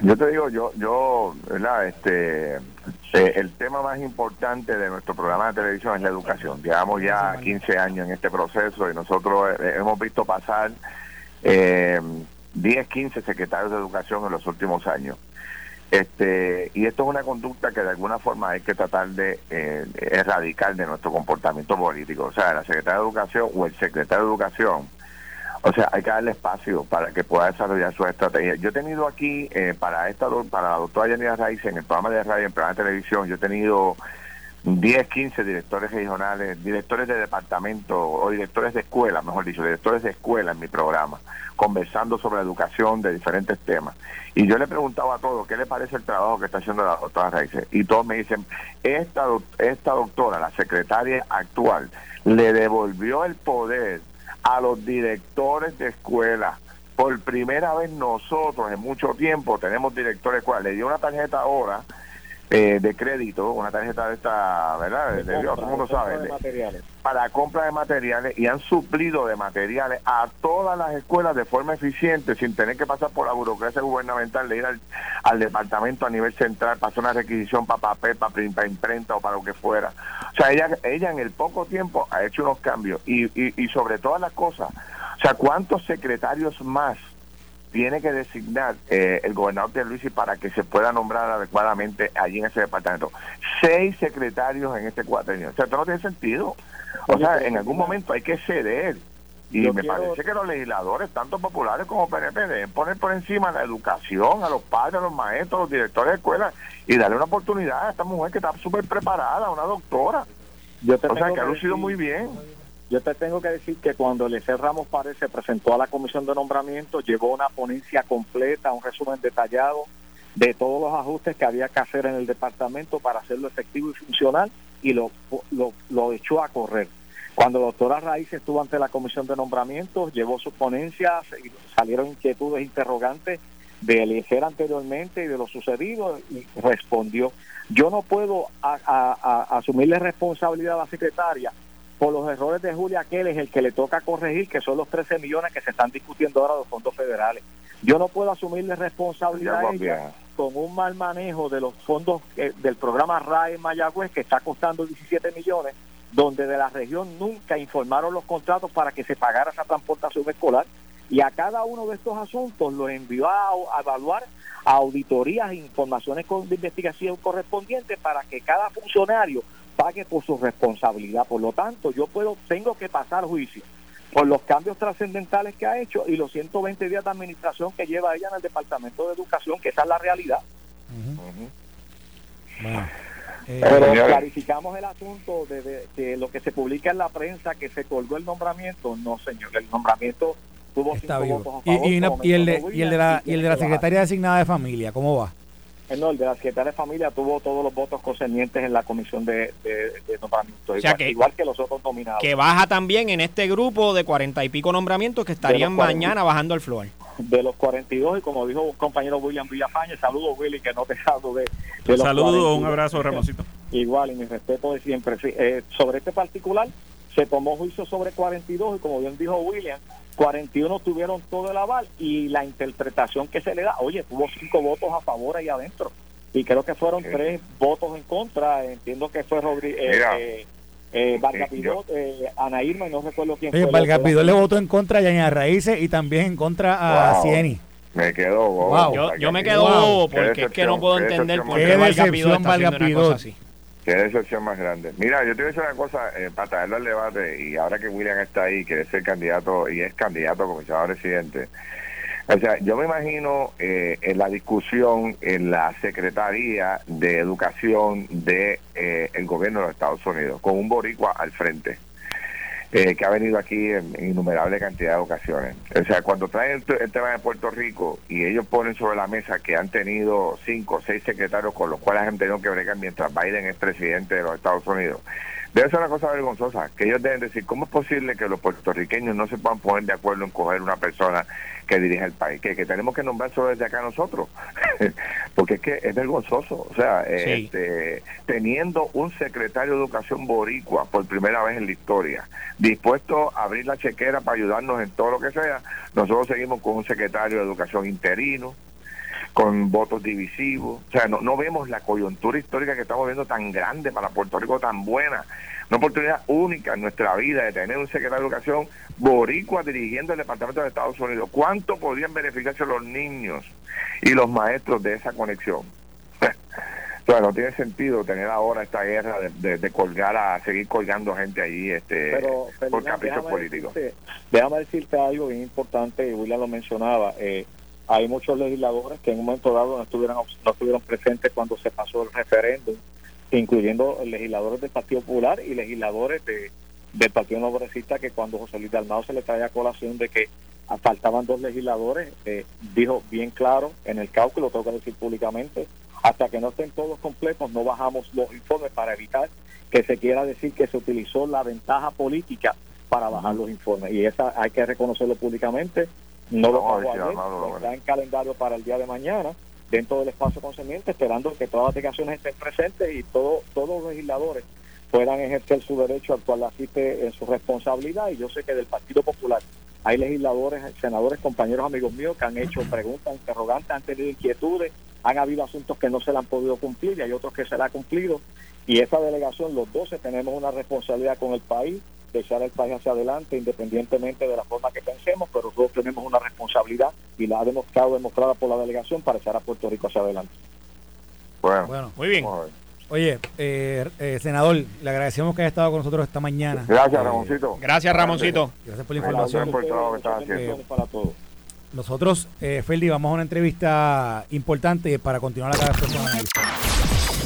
Yo te digo, yo, yo, ¿verdad? Este, eh, el tema más importante de nuestro programa de televisión es la educación. Llevamos ya 15 años en este proceso y nosotros hemos visto pasar eh, 10, 15 secretarios de educación en los últimos años. Este, y esto es una conducta que de alguna forma hay que tratar de eh, erradicar de nuestro comportamiento político. O sea, la secretaria de educación o el secretario de educación, o sea, hay que darle espacio para que pueda desarrollar su estrategia. Yo he tenido aquí, eh, para esta para la doctora Yanira Raiz, en el programa de radio, en el programa de televisión, yo he tenido 10, 15 directores regionales, directores de departamento o directores de escuela, mejor dicho, directores de escuela en mi programa, conversando sobre educación de diferentes temas. Y yo le preguntaba a todos, ¿qué le parece el trabajo que está haciendo la doctora Raíces? Y todos me dicen, esta, esta doctora, la secretaria actual, le devolvió el poder a los directores de escuela. Por primera vez nosotros en mucho tiempo tenemos directores de escuela. Le dio una tarjeta ahora eh, de crédito, una tarjeta de esta, ¿verdad? De, todo el mundo sabe. para la compra de materiales y han suplido de materiales a todas las escuelas de forma eficiente sin tener que pasar por la burocracia gubernamental de ir al, departamento a nivel central para hacer una requisición para papel, para, para, imprenta o para lo que fuera. O sea, ella, ella en el poco tiempo ha hecho unos cambios y, y, y sobre todas las cosas, o sea, ¿cuántos secretarios más tiene que designar eh, el gobernador de Luisi para que se pueda nombrar adecuadamente allí en ese departamento. Seis secretarios en este cuatrenio. O sea, esto no tiene sentido. O sea, en algún momento hay que ceder. Y me parece que los legisladores, tanto populares como PNP, deben poner por encima la educación, a los padres, a los maestros, a los directores de escuelas y darle una oportunidad a esta mujer que está súper preparada, una doctora. o sea, que ha lucido muy bien. Yo te tengo que decir que cuando el Ramos Párez se presentó a la comisión de nombramiento, llevó una ponencia completa, un resumen detallado de todos los ajustes que había que hacer en el departamento para hacerlo efectivo y funcional y lo, lo, echó a correr. Cuando la doctora Raíz estuvo ante la comisión de nombramiento, llevó su ponencia, salieron inquietudes, interrogantes de elegir anteriormente y de lo sucedido y respondió. Yo no puedo asumirle responsabilidad a la secretaria por los errores de Julia aquel es el que le toca corregir, que son los 13 millones que se están discutiendo ahora los fondos federales. Yo no puedo asumirle responsabilidad a ella con un mal manejo de los fondos eh, del programa RAE Mayagüez, que está costando 17 millones, donde de la región nunca informaron los contratos para que se pagara esa transportación escolar. Y a cada uno de estos asuntos lo envió a, a evaluar a auditorías e informaciones de investigación correspondientes para que cada funcionario pague por su responsabilidad. Por lo tanto, yo puedo, tengo que pasar juicio por los cambios trascendentales que ha hecho y los 120 días de administración que lleva ella en el Departamento de Educación, que esa es la realidad. Eh, Pero clarificamos el asunto de, lo que se publica en la prensa, que se colgó el nombramiento. No, señor, el nombramiento tuvo cinco votos a favor. Y, el de, y el de la, y el de la secretaria designada de familia, ¿cómo va? No, el de la Secretaría de Familia tuvo todos los votos concernientes en la comisión de, nombramientos, igual, que, los otros nominados. Que baja también en este grupo de cuarenta y pico nombramientos que estarían mañana bajando al floor. De los 42, y como dijo un compañero William Villafañe, saludo Willy, que no te [laughs] salgo de, de Saludo, un abrazo, Ramosito. Igual, y mi respeto de siempre. Eh, sobre este particular, se tomó juicio sobre 42, y como bien dijo William, 41 tuvieron todo el aval y la interpretación que se le da, oye, tuvo cinco votos a favor ahí adentro y creo que fueron tres votos en contra, entiendo que fue Rodríguez. Eh, eh, eh, eh, Ana Irma y no recuerdo quién Oye, fue. le votó en contra a Yaña Raíces y también en contra a Cieni. Me quedo bobo. Yo, me quedo bobo porque es que no puedo entender por qué Valgapidó está haciendo una cosa así. Qué decepción más grande. Mira, yo te voy a decir una cosa, eh, para traerlo al debate, y ahora que William está ahí, quiere ser candidato y es candidato a comisionado residente. O sea, yo me imagino eh, en la discusión en la Secretaría de Educación del de, eh, gobierno de los Estados Unidos, con un boricua al frente. Eh, que ha venido aquí en, innumerable cantidad de ocasiones. O sea, cuando traen el, tema de Puerto Rico y ellos ponen sobre la mesa que han tenido cinco o seis secretarios con los cuales han tenido que bregar mientras Biden es presidente de los Estados Unidos, Debe ser una cosa vergonzosa, que ellos deben decir, ¿cómo es posible que los puertorriqueños no se puedan poner de acuerdo en coger una persona que dirige el país? Que, que tenemos que nombrar solo desde acá nosotros, [laughs] porque es que es vergonzoso. O sea, este, teniendo un secretario de Educación boricua por primera vez en la historia, dispuesto a abrir la chequera para ayudarnos en todo lo que sea, nosotros seguimos con un secretario de Educación interino, con votos divisivos. O sea, no, no vemos la coyuntura histórica que estamos viendo tan grande para Puerto Rico, tan buena. Una oportunidad única en nuestra vida de tener un secretario de Educación boricua dirigiendo el Departamento de Estados Unidos. ¿Cuánto podrían beneficiarse los niños y los maestros de esa conexión? [laughs] o sea, no tiene sentido tener ahora esta guerra de, colgar a seguir colgando gente ahí este por caprichos políticos. déjame decirte algo bien importante, William lo mencionaba. Eh, hay muchos legisladores que en un momento dado no estuvieron, no estuvieron presentes cuando se pasó el referéndum, incluyendo legisladores del Partido Popular y legisladores de, del Partido Progresista, que cuando José Luis Dalmao se le traía a colación de que faltaban dos legisladores, eh, dijo bien claro en el cálculo, tengo que decir públicamente, hasta que no estén todos completos no bajamos los informes para evitar que se quiera decir que se utilizó la ventaja política para bajar los informes. Y esa hay que reconocerlo públicamente no lo pago está en calendario para el día de mañana, dentro del espacio concerniente, esperando que todas las delegaciones estén presentes y todo, todos los legisladores puedan ejercer su derecho al cual asiste en su responsabilidad. Y yo sé que del Partido Popular hay legisladores, senadores, compañeros, amigos míos que han hecho preguntas interrogantes, han tenido inquietudes, han habido asuntos que no se le han podido cumplir y hay otros que se le ha cumplido. Y esa delegación, los 12, tenemos una responsabilidad con el país de echar el país hacia adelante, independientemente de la forma que pensemos, pero todos tenemos una responsabilidad y la ha demostrado demostrada por la delegación para echar a Puerto Rico hacia adelante. Bueno, muy bien. Oye, eh, eh, senador, le agradecemos que haya estado con nosotros esta mañana. Gracias, Ramoncito. Gracias, Ramoncito. Gracias por la información. Gracias por el trabajo que estás Para todos. Nosotros, eh, Ferdi, vamos a una entrevista importante para continuar la persona.